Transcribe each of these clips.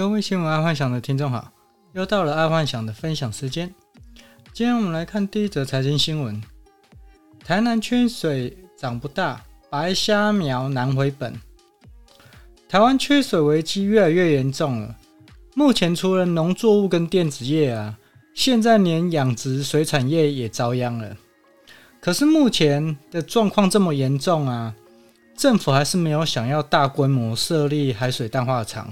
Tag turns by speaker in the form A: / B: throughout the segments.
A: 各位新闻爱幻想的听众好，又到了爱幻想的分享时间。今天我们来看第一则财经新闻：台南缺水长不大，白虾苗难回本。台湾缺水危机越来越严重了。目前除了农作物跟电子业啊，现在连养殖水产业也遭殃了。可是目前的状况这么严重啊，政府还是没有想要大规模设立海水淡化厂。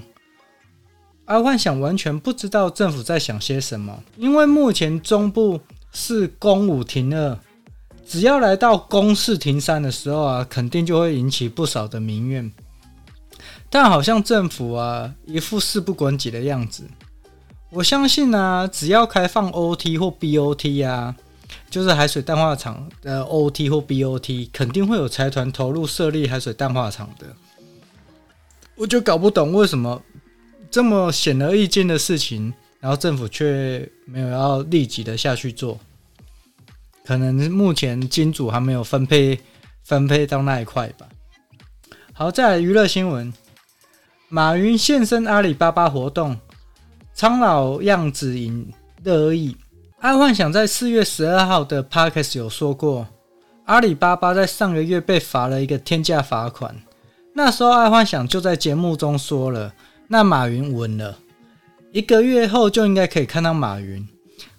A: 爱幻想完全不知道政府在想些什么，因为目前中部是公五停二，只要来到公四停三的时候啊，肯定就会引起不少的民怨。但好像政府啊一副事不关己的样子。我相信啊，只要开放 OT 或 BOT 啊，就是海水淡化厂的 OT 或 BOT，肯定会有财团投入设立海水淡化厂的。我就搞不懂为什么。这么显而易见的事情，然后政府却没有要立即的下去做，可能目前金主还没有分配分配到那一块吧。好，再来娱乐新闻，马云现身阿里巴巴活动，苍老样子引热议。爱幻想在四月十二号的 Podcast 有说过，阿里巴巴在上个月被罚了一个天价罚款，那时候爱幻想就在节目中说了。那马云稳了，一个月后就应该可以看到马云。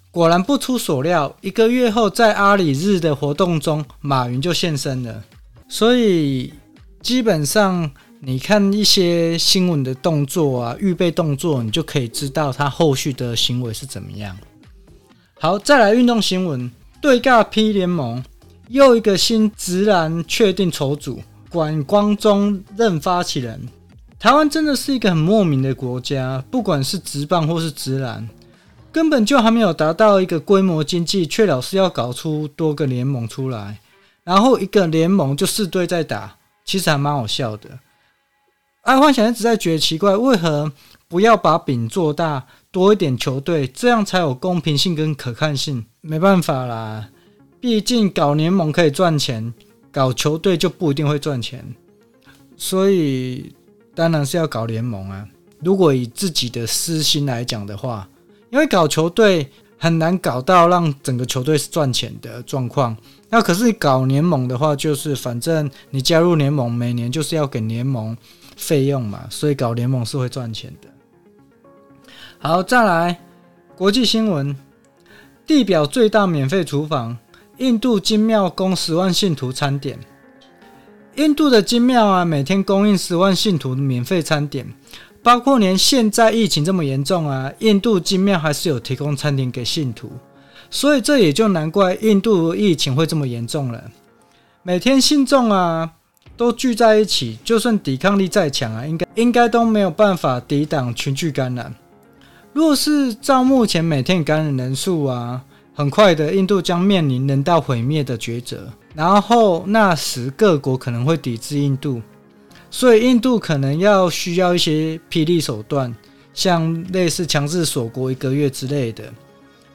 A: 果然不出所料，一个月后在阿里日的活动中，马云就现身了。所以基本上，你看一些新闻的动作啊，预备动作，你就可以知道他后续的行为是怎么样。好，再来运动新闻，对尬 P 联盟又一个新职篮确定筹组，管光中任发起人。台湾真的是一个很莫名的国家，不管是职棒或是职篮，根本就还没有达到一个规模经济，却老是要搞出多个联盟出来，然后一个联盟就四队在打，其实还蛮好笑的。爱幻想一直在觉得奇怪，为何不要把饼做大，多一点球队，这样才有公平性跟可看性？没办法啦，毕竟搞联盟可以赚钱，搞球队就不一定会赚钱，所以。当然是要搞联盟啊！如果以自己的私心来讲的话，因为搞球队很难搞到让整个球队是赚钱的状况。那可是搞联盟的话，就是反正你加入联盟，每年就是要给联盟费用嘛，所以搞联盟是会赚钱的。好，再来国际新闻：地表最大免费厨房，印度金庙供十万信徒餐点。印度的金庙啊，每天供应十万信徒免费餐点，包括连现在疫情这么严重啊，印度金庙还是有提供餐点给信徒，所以这也就难怪印度疫情会这么严重了。每天信众啊都聚在一起，就算抵抗力再强啊，应该应该都没有办法抵挡群聚感染。若是照目前每天感染人数啊，很快的印度将面临人道毁灭的抉择。然后那时各国可能会抵制印度，所以印度可能要需要一些霹雳手段，像类似强制锁国一个月之类的，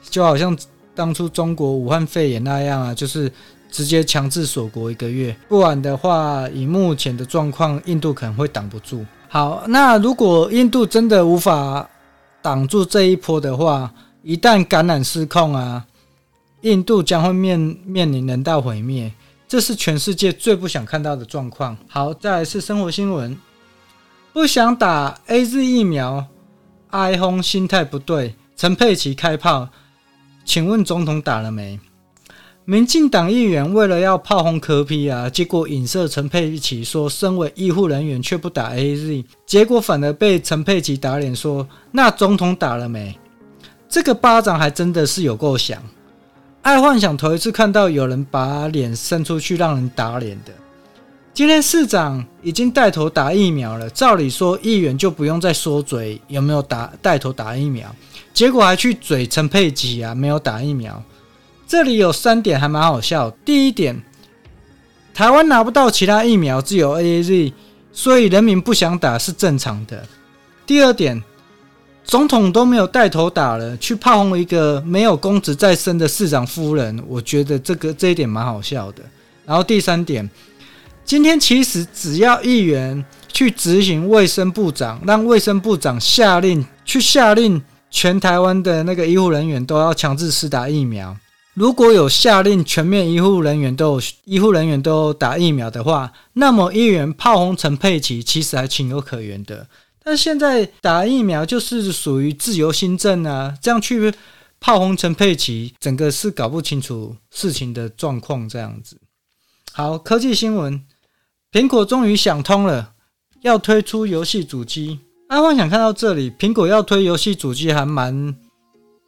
A: 就好像当初中国武汉肺炎那样啊，就是直接强制锁国一个月，不然的话，以目前的状况，印度可能会挡不住。好，那如果印度真的无法挡住这一波的话，一旦感染失控啊。印度将会面面临人道毁灭，这是全世界最不想看到的状况。好，再来是生活新闻，不想打 AZ 疫苗，哀轰心态不对。陈佩琪开炮，请问总统打了没？民进党议员为了要炮轰柯 P 啊，结果影射陈佩琪说，身为医护人员却不打 AZ，结果反而被陈佩琪打脸说，那总统打了没？这个巴掌还真的是有够响。爱幻想头一次看到有人把脸伸出去让人打脸的。今天市长已经带头打疫苗了，照理说议员就不用再说嘴有没有打带头打疫苗，结果还去嘴陈佩琪啊没有打疫苗。这里有三点还蛮好笑。第一点，台湾拿不到其他疫苗，只有 AZ，所以人民不想打是正常的。第二点。总统都没有带头打了，去炮轰一个没有公职在身的市长夫人，我觉得这个这一点蛮好笑的。然后第三点，今天其实只要议员去执行卫生部长，让卫生部长下令去下令全台湾的那个医护人员都要强制施打疫苗。如果有下令全面医护人员都有医护人员都打疫苗的话，那么议员炮轰陈佩琪其实还情有可原的。但现在打疫苗就是属于自由心证啊，这样去炮轰陈佩琪，整个是搞不清楚事情的状况。这样子，好，科技新闻，苹果终于想通了，要推出游戏主机。爱幻想看到这里，苹果要推游戏主机还蛮。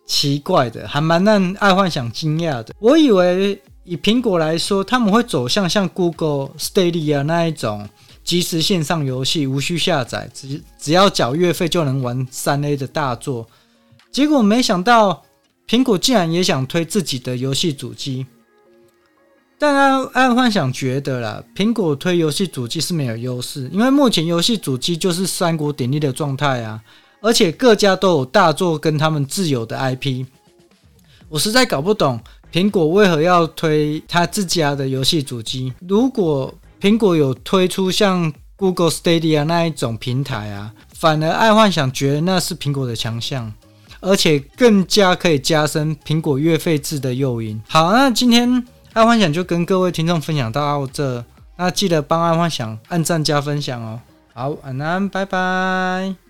A: 奇怪的，还蛮让爱幻想惊讶的。我以为以苹果来说，他们会走向像 Google Stadia 那一种即时线上游戏，无需下载，只只要缴月费就能玩三 A 的大作。结果没想到，苹果竟然也想推自己的游戏主机。但爱爱幻想觉得啦，苹果推游戏主机是没有优势，因为目前游戏主机就是三国鼎立的状态啊。而且各家都有大作跟他们自有的 IP，我实在搞不懂苹果为何要推他自家的游戏主机。如果苹果有推出像 Google Stadia 那一种平台啊，反而爱幻想觉得那是苹果的强项，而且更加可以加深苹果月费制的诱因。好，那今天爱幻想就跟各位听众分享到这，那记得帮爱幻想按赞加分享哦。好，晚安，拜拜。